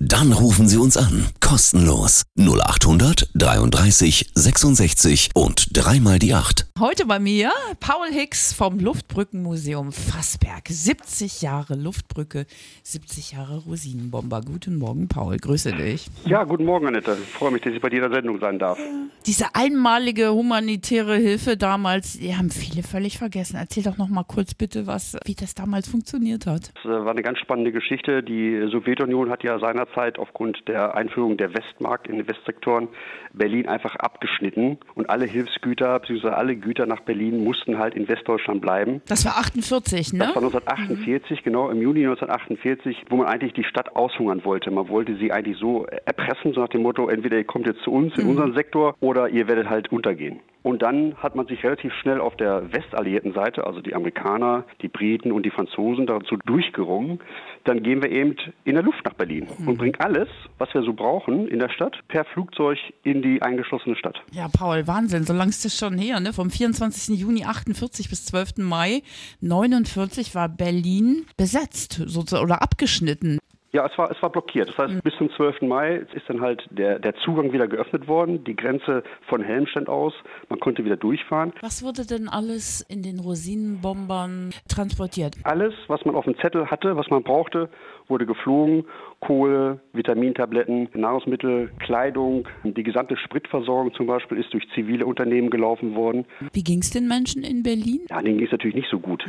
Dann rufen Sie uns an. Kostenlos. 0800 33 66 und dreimal die 8. Heute bei mir Paul Hicks vom Luftbrückenmuseum Fassberg. 70 Jahre Luftbrücke, 70 Jahre Rosinenbomber. Guten Morgen, Paul. Grüße dich. Ja, guten Morgen, Annette. Ich freue mich, dass ich bei dir in der Sendung sein darf. Diese einmalige humanitäre Hilfe damals, die haben viele völlig vergessen. Erzähl doch noch mal kurz bitte, was, wie das damals funktioniert hat. Das äh, war eine ganz spannende Geschichte. Die Sowjetunion hat ja seinerzeit aufgrund der Einführung der Westmark in den Westsektoren Berlin einfach abgeschnitten und alle Hilfsgüter bzw. alle Güter nach Berlin mussten halt in Westdeutschland bleiben. Das war 48, ne? Das war 1948, genau, im Juni 1948, wo man eigentlich die Stadt aushungern wollte. Man wollte sie eigentlich so erpressen, so nach dem Motto, entweder ihr kommt jetzt zu uns in unseren Sektor oder ihr werdet halt untergehen. Und dann hat man sich relativ schnell auf der westalliierten Seite, also die Amerikaner, die Briten und die Franzosen, dazu durchgerungen. Dann gehen wir eben in der Luft nach Berlin und bringen alles, was wir so brauchen in der Stadt, per Flugzeug in die eingeschlossene Stadt. Ja, Paul, Wahnsinn. So lange ist das schon her, ne? Vom 24. Juni 48 bis 12. Mai 49 war Berlin besetzt oder abgeschnitten. Ja, es war, es war blockiert. Das heißt, bis zum 12. Mai ist dann halt der, der Zugang wieder geöffnet worden, die Grenze von Helmstedt aus. Man konnte wieder durchfahren. Was wurde denn alles in den Rosinenbombern transportiert? Alles, was man auf dem Zettel hatte, was man brauchte, wurde geflogen. Kohle, Vitamintabletten, Nahrungsmittel, Kleidung, die gesamte Spritversorgung zum Beispiel ist durch zivile Unternehmen gelaufen worden. Wie ging es den Menschen in Berlin? Ja, denen ging es natürlich nicht so gut.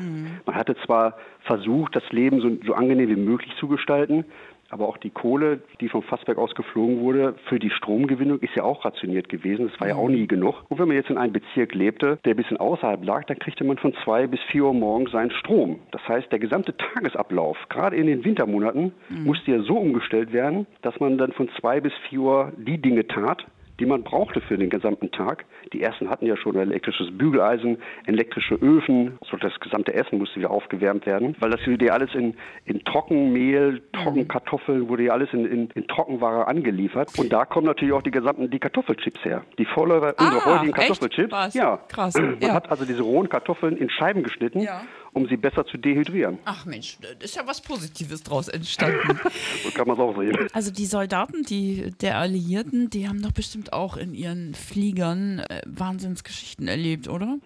Man hatte zwar versucht, das Leben so, so angenehm wie möglich zu gestalten, aber auch die Kohle, die vom Fassberg aus geflogen wurde, für die Stromgewinnung ist ja auch rationiert gewesen. Das war ja auch nie genug. Und wenn man jetzt in einem Bezirk lebte, der ein bisschen außerhalb lag, dann kriegte man von zwei bis vier Uhr morgens seinen Strom. Das heißt, der gesamte Tagesablauf, gerade in den Wintermonaten, musste ja so umgestellt werden, dass man dann von zwei bis vier Uhr die Dinge tat, die man brauchte für den gesamten Tag. Die ersten hatten ja schon ein elektrisches Bügeleisen, elektrische Öfen, so das gesamte Essen musste wieder aufgewärmt werden, weil das wurde ja alles in, in Trockenmehl, Trockenkartoffeln, wurde ja alles in, in, in Trockenware angeliefert. Und da kommen natürlich auch die gesamten die Kartoffelchips her. Die Vorläufer unserer heutigen echt? Kartoffelchips. Was? Ja, Krass, Man ja. hat also diese rohen Kartoffeln in Scheiben geschnitten, Ja. Um sie besser zu dehydrieren. Ach Mensch, da ist ja was Positives draus entstanden. So kann man es auch sehen. also die Soldaten, die der Alliierten, die haben doch bestimmt auch in ihren Fliegern äh, Wahnsinnsgeschichten erlebt, oder?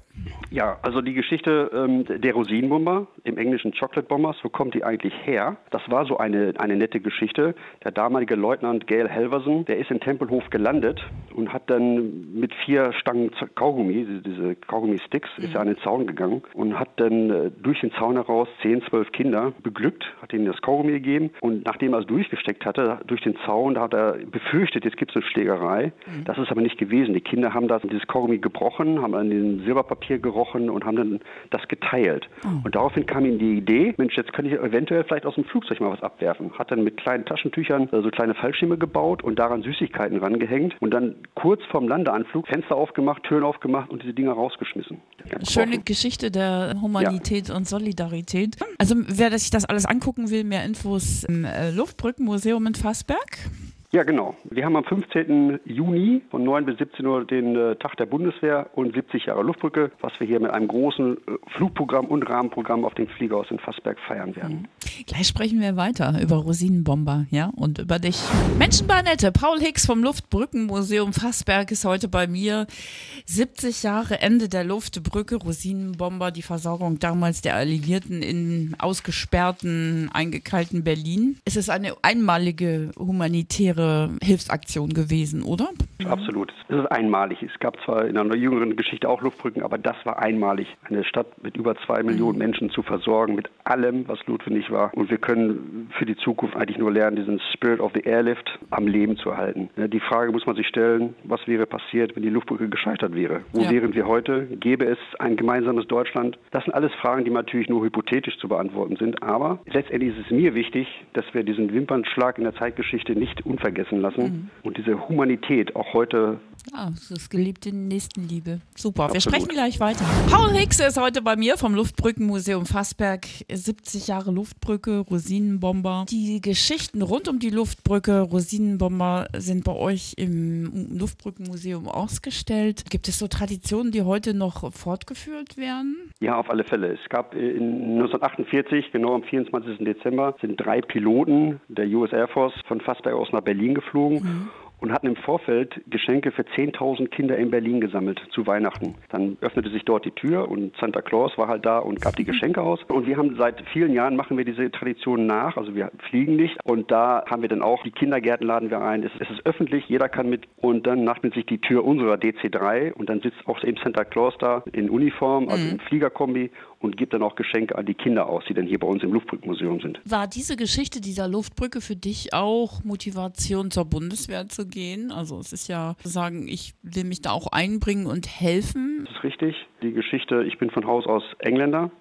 Ja, also die Geschichte ähm, der Rosinenbomber, im englischen Chocolate Bombers, wo kommt die eigentlich her? Das war so eine, eine nette Geschichte. Der damalige Leutnant Gail Halverson, der ist in Tempelhof gelandet und hat dann mit vier Stangen Kaugummi, diese, Kaugummi-Sticks, ist er an den Zaun gegangen und hat dann äh, durch den Zaun heraus zehn, zwölf Kinder beglückt, hat ihnen das Kaugummi gegeben und nachdem er es durchgesteckt hatte, durch den Zaun, da hat er befürchtet, jetzt gibt es eine Schlägerei. Das ist aber nicht gewesen. Die Kinder haben das, dieses Kaugummi gebrochen, haben an dem Silberpapier gerochen und haben dann das geteilt. Und daraufhin kam ihm die Idee, Mensch, jetzt kann ich eventuell vielleicht aus dem Flugzeug mal was abwerfen. Hat dann mit kleinen Taschentüchern äh, so kleine Fallschirme gebaut und daran Süßigkeiten rangehängt und dann kurz vorm Landeanflug Fenster aufgemacht, Türen aufgemacht und diese Dinger rausgeschmissen. Schöne. Geschichte der Humanität und Solidarität. Also wer sich das alles angucken will, mehr Infos im äh, Luftbrückenmuseum in Fassberg. Ja, genau. Wir haben am 15. Juni von 9 bis 17 Uhr den äh, Tag der Bundeswehr und 70 Jahre Luftbrücke, was wir hier mit einem großen äh, Flugprogramm und Rahmenprogramm auf dem Flieger aus in Fassberg feiern werden. Gleich sprechen wir weiter über Rosinenbomber, ja, und über dich. Menschenbahnette, Paul Hicks vom Luftbrückenmuseum Fassberg ist heute bei mir. 70 Jahre Ende der Luftbrücke, Rosinenbomber, die Versorgung damals der Alliierten in ausgesperrten, eingekeilten Berlin. Es ist eine einmalige humanitäre Hilfsaktion gewesen, oder? Absolut. Es ist einmalig. Es gab zwar in einer jüngeren Geschichte auch Luftbrücken, aber das war einmalig, eine Stadt mit über zwei Millionen Menschen zu versorgen, mit allem, was notwendig war. Und wir können für die Zukunft eigentlich nur lernen, diesen Spirit of the Airlift am Leben zu erhalten. Ja, Die Frage muss man sich stellen, was wäre passiert, wenn die Luftbrücke gescheitert wäre? Wo Ja. wären wir heute? Gäbe es ein gemeinsames Deutschland? Das sind alles Fragen, die natürlich nur hypothetisch zu beantworten sind. Aber letztendlich ist es mir wichtig, dass wir diesen Wimpernschlag in der Zeitgeschichte nicht unvergessen lassen und diese Humanität auch heute Ah, das ist geliebte Nächstenliebe. Super. Wir Absolut. sprechen gleich weiter. Paul Hicks ist heute bei mir vom Luftbrückenmuseum Fassberg. 70 Jahre Luftbrücke, Rosinenbomber. Die Geschichten rund um die Luftbrücke, Rosinenbomber sind bei euch im Luftbrückenmuseum ausgestellt. Gibt es so Traditionen, die heute noch fortgeführt werden? Ja, auf alle Fälle. Es gab äh, in 1948, genau am 24. Dezember, sind drei Piloten der US Air Force von Fassberg aus nach Berlin geflogen. Und hatten im Vorfeld Geschenke für 10.000 Kinder in Berlin gesammelt zu Weihnachten. Dann öffnete sich dort die Tür und Santa Claus war halt da und gab die Geschenke aus. Und wir haben seit vielen Jahren machen wir diese Tradition nach. Also wir fliegen nicht. Und da haben wir dann auch die Kindergärten laden wir ein. Es, ist öffentlich, jeder kann mit. Und dann öffnet sich die Tür unserer DC3 und dann sitzt auch eben Santa Claus da in Uniform, also im Fliegerkombi und gibt dann auch Geschenke an die Kinder aus, die dann hier bei uns im Luftbrückenmuseum sind. War diese Geschichte dieser Luftbrücke für dich auch Motivation zur Bundeswehr zu gehen? Also es ist ja zu sagen, ich will mich da auch einbringen und helfen. Das ist richtig. Die Geschichte, ich bin von Haus aus Engländer.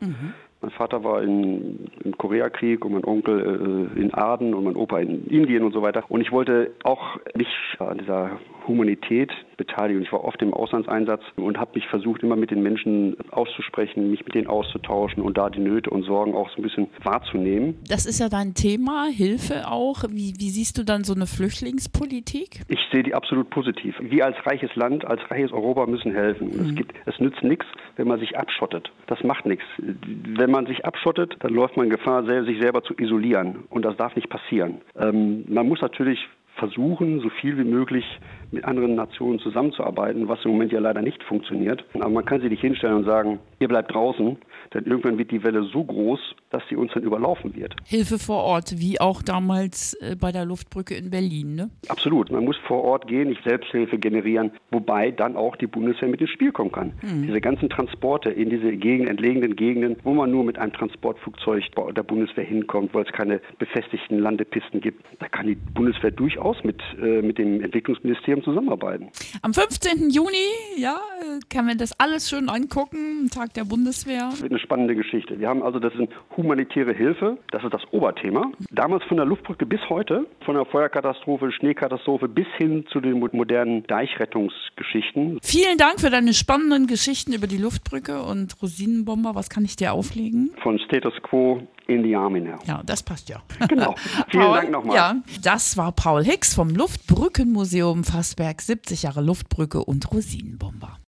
Mein Vater war in, im Koreakrieg und mein Onkel äh, in Aden und mein Opa in Indien und so weiter. Und ich wollte auch mich an dieser Humanität beteiligen. Ich war oft im Auslandseinsatz und habe mich versucht, immer mit den Menschen auszusprechen, mich mit denen auszutauschen und da die Nöte und Sorgen auch so ein bisschen wahrzunehmen. Das ist ja dein Thema, Hilfe auch. Wie, wie siehst du dann so eine Flüchtlingspolitik? Ich sehe die absolut positiv. Wir als reiches Land, als reiches Europa müssen helfen. Und es, gibt, es nützt nichts, wenn man sich abschottet. Das macht nichts. Wenn man sich abschottet, dann läuft man Gefahr, sich selber zu isolieren. Und das darf nicht passieren. Ähm, man muss natürlich versuchen, so viel wie möglich mit anderen Nationen zusammenzuarbeiten, was im Moment ja leider nicht funktioniert. Aber man kann sich nicht hinstellen und sagen, ihr bleibt draußen, denn irgendwann wird die Welle so groß, dass sie uns dann überlaufen wird. Hilfe vor Ort, wie auch damals äh, bei der Luftbrücke in Berlin. Ne? Absolut. Man muss vor Ort gehen, nicht Selbsthilfe generieren, wobei dann auch die Bundeswehr mit ins Spiel kommen kann. Diese ganzen Transporte in diese Gegend, entlegenen Gegenden, wo man nur mit einem Transportflugzeug der Bundeswehr hinkommt, weil es keine befestigten Landepisten gibt, da kann die Bundeswehr durchaus mit, äh, mit dem Entwicklungsministerium zusammenarbeiten. Am 15. Juni, ja, kann man das alles schön angucken, Tag der Bundeswehr. Das wird eine spannende Geschichte. Wir haben also, das ist humanitäre Hilfe, das ist das Oberthema. Damals von der Luftbrücke bis heute, von der Feuerkatastrophe, Schneekatastrophe bis hin zu den mo- modernen Deichrettungsgeschichten. Vielen Dank für deine spannenden Geschichten über die Luftbrücke und Rosinenbomber. Was kann ich dir auflegen? Von Status Quo in the Army now. Ja, das passt ja. Genau. Vielen Paul, Dank nochmal. Ja, das war Paul Hicks vom Luftbrückenmuseum Fassberg. 70 Jahre Luftbrücke und Rosinenbomber.